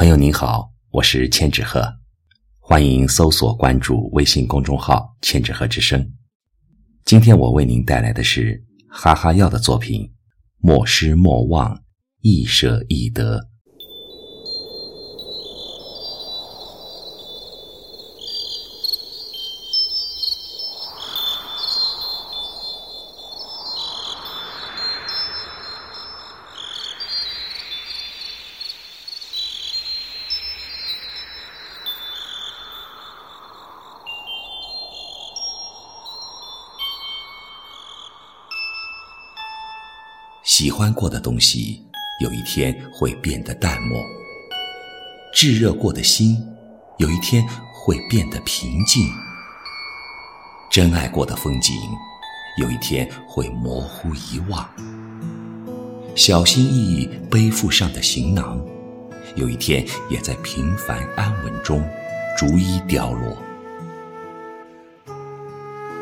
朋友您好，我是千纸鹤，欢迎搜索关注微信公众号“千纸鹤之声”。今天我为您带来的是哈哈药的作品《莫失莫忘，亦舍亦得》。喜欢过的东西，有一天会变得淡漠；炙热过的心，有一天会变得平静；真爱过的风景，有一天会模糊遗忘；小心翼翼背负上的行囊，有一天也在平凡安稳中逐一掉落。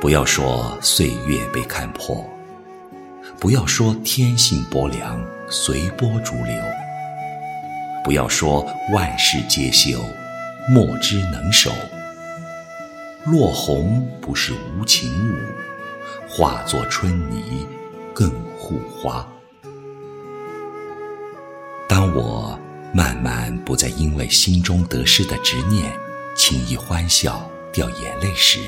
不要说岁月被看破。不要说天性薄凉，随波逐流；不要说万事皆休，莫之能守。落红不是无情物，化作春泥更护花。当我慢慢不再因为心中得失的执念，轻易欢笑掉眼泪时，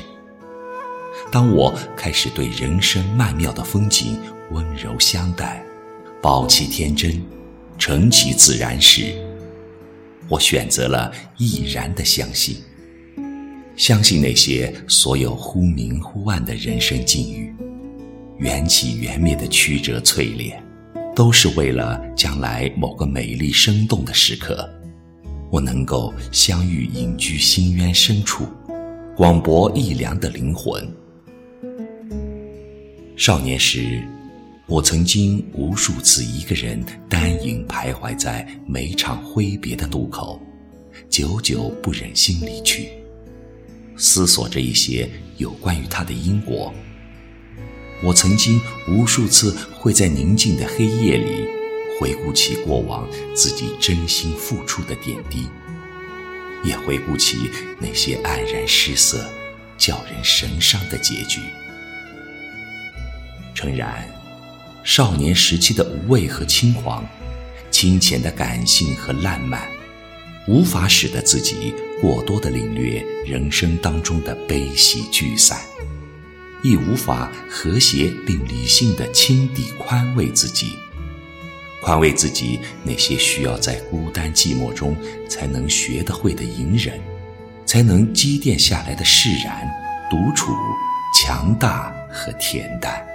当我开始对人生曼妙的风景，温柔相待，保其天真，成其自然时，我选择了毅然的相信，相信那些所有忽明忽暗的人生境遇，缘起缘灭的曲折淬炼，都是为了将来某个美丽生动的时刻，我能够相遇隐居心渊深处，广博一凉的灵魂。少年时。我曾经无数次一个人单影徘徊在每场挥别的渡口，久久不忍心离去，思索着一些有关于他的因果。我曾经无数次会在宁静的黑夜里回顾起过往自己真心付出的点滴，也回顾起那些黯然失色、叫人神伤的结局。诚然。少年时期的无畏和轻狂，清浅的感性和烂漫，无法使得自己过多的领略人生当中的悲喜聚散，亦无法和谐并理性的轻抵宽慰自己，宽慰自己那些需要在孤单寂寞中才能学得会的隐忍，才能积淀下来的释然、独处、强大和恬淡。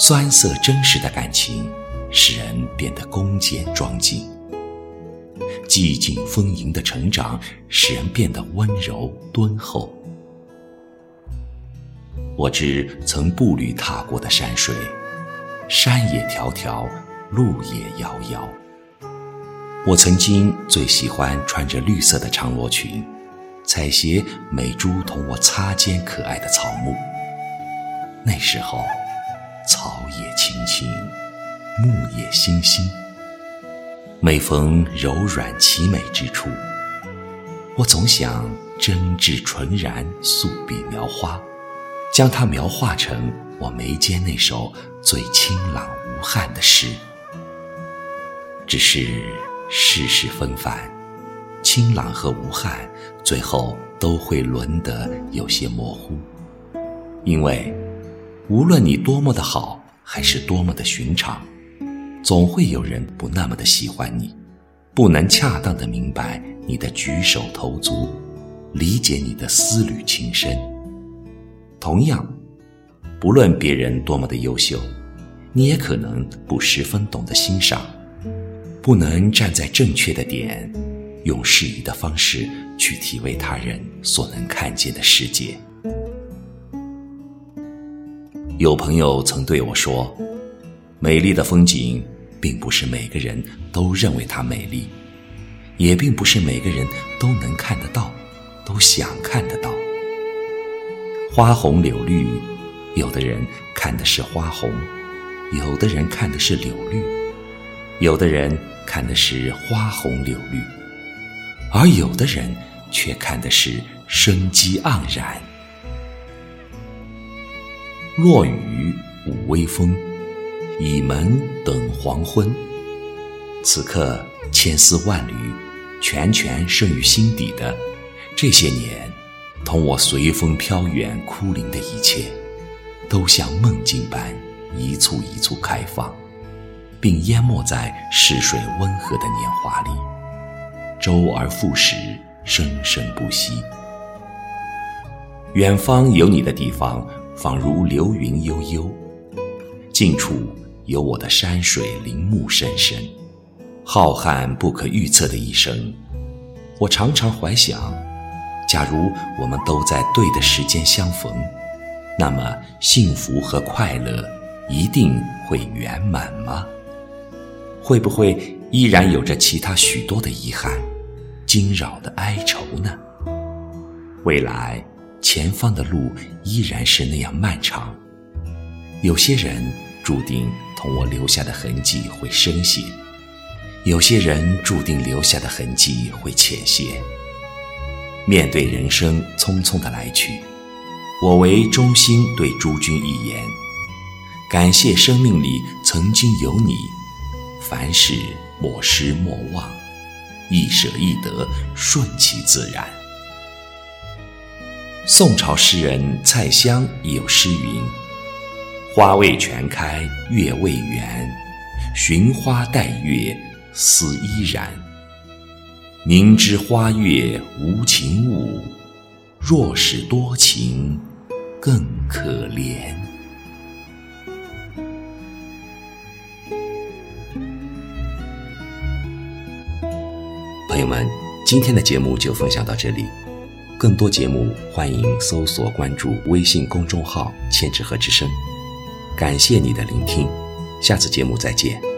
酸涩真实的感情，使人变得恭俭庄敬；寂静丰盈的成长，使人变得温柔敦厚。我知曾步履踏过的山水，山也迢迢，路也遥遥。我曾经最喜欢穿着绿色的长罗裙，采撷美珠同我擦肩可爱的草木。那时候。草也青青，木也欣欣。每逢柔软奇美之处，我总想真挚纯然素笔描花，将它描画成我眉间那首最清朗无憾的诗。只是世事纷繁，清朗和无憾，最后都会沦得有些模糊，因为。无论你多么的好，还是多么的寻常，总会有人不那么的喜欢你，不能恰当的明白你的举手投足，理解你的思虑情深。同样，不论别人多么的优秀，你也可能不十分懂得欣赏，不能站在正确的点，用适宜的方式去体味他人所能看见的世界。有朋友曾对我说：“美丽的风景，并不是每个人都认为它美丽，也并不是每个人都能看得到，都想看得到。花红柳绿，有的人看的是花红，有的人看的是柳绿。有的人看的是花红柳绿，而有的人却看的是生机盎然。落雨舞微风，倚门等黄昏。此刻千丝万缕，全全生于心底的这些年，同我随风飘远枯零的一切，都像梦境般一簇一簇开放。并淹没在逝水温和的年华里，周而复始，生生不息。远方有你的地方，仿如流云悠悠；近处有我的山水林木深深。浩瀚不可预测的一生，我常常怀想：假如我们都在对的时间相逢，那么幸福和快乐一定会圆满吗？会不会依然有着其他许多的遗憾、惊扰的哀愁呢？未来前方的路依然是那样漫长。有些人注定同我留下的痕迹会深些，有些人注定留下的痕迹会浅些。面对人生匆匆的来去，我唯衷心对诸君一言：感谢生命里曾经有你。凡事莫失莫忘，一舍一得，顺其自然。宋朝诗人蔡襄也有诗云：“花未全开月未圆，寻花待月思依然。明知花月无情物，若是多情更可怜。”朋友们，今天的节目就分享到这里。更多节目，欢迎搜索关注微信公众号“千纸鹤之声”。感谢你的聆听，下次节目再见。